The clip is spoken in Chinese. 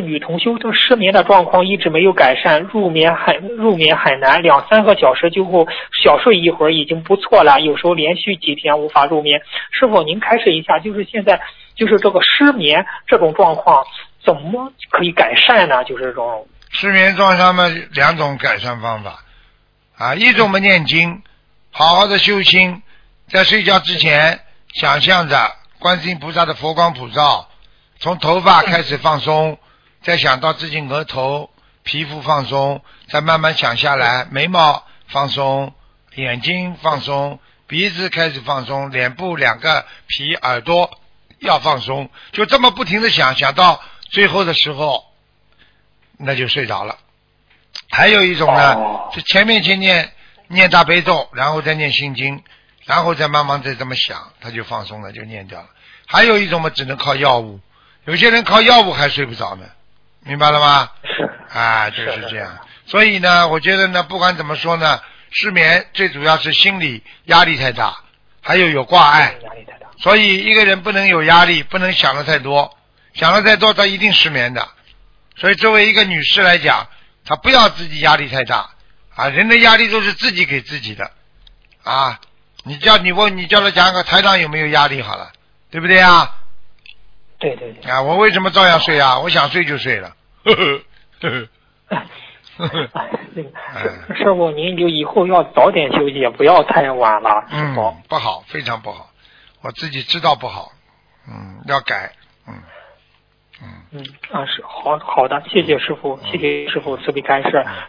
女同修这失眠的状况一直没有改善，入眠很入眠很难，两三个小时就后小睡一会儿已经不错了，有时候连续几天无法入眠。师傅，您开示一下，就是现在就是这个失眠这种状况怎么可以改善呢？就是这种失眠状况嘛，两种改善方法啊，一种嘛念经，好好的修心，在睡觉之前想象着观世音菩萨的佛光普照，从头发开始放松，再想到自己额头皮肤放松，再慢慢想下来，眉毛放松，眼睛放松，鼻子开始放松，脸部两个皮耳朵要放松，就这么不停的想，想到最后的时候，那就睡着了。还有一种呢，哦是前面先念念大悲咒，然后再念心经，然后再慢慢再这么想，他就放松了，就念掉了。还有一种嘛，只能靠药物，有些人靠药物还睡不着呢，明白了吗？是啊，就是这样。所以呢，我觉得呢，不管怎么说呢，失眠最主要是心理压力太大，还有有挂碍。压力太大。所以一个人不能有压力，不能想的太多，想的太多，他一定失眠的。所以作为一个女士来讲，她不要自己压力太大啊，人的压力都是自己给自己的啊。你叫你问你叫他讲个台长有没有压力好了，对不对啊？对对对。啊，我为什么照样睡啊？我想睡就睡了。呵呵呵呵呵呵哎，那个哎师师傅，您就以后要早点休息，不要太晚了，嗯，不好，非常不好，我自己知道不好，嗯，要改，嗯嗯。嗯啊是好好的，谢谢师傅，谢谢师傅慈悲开示。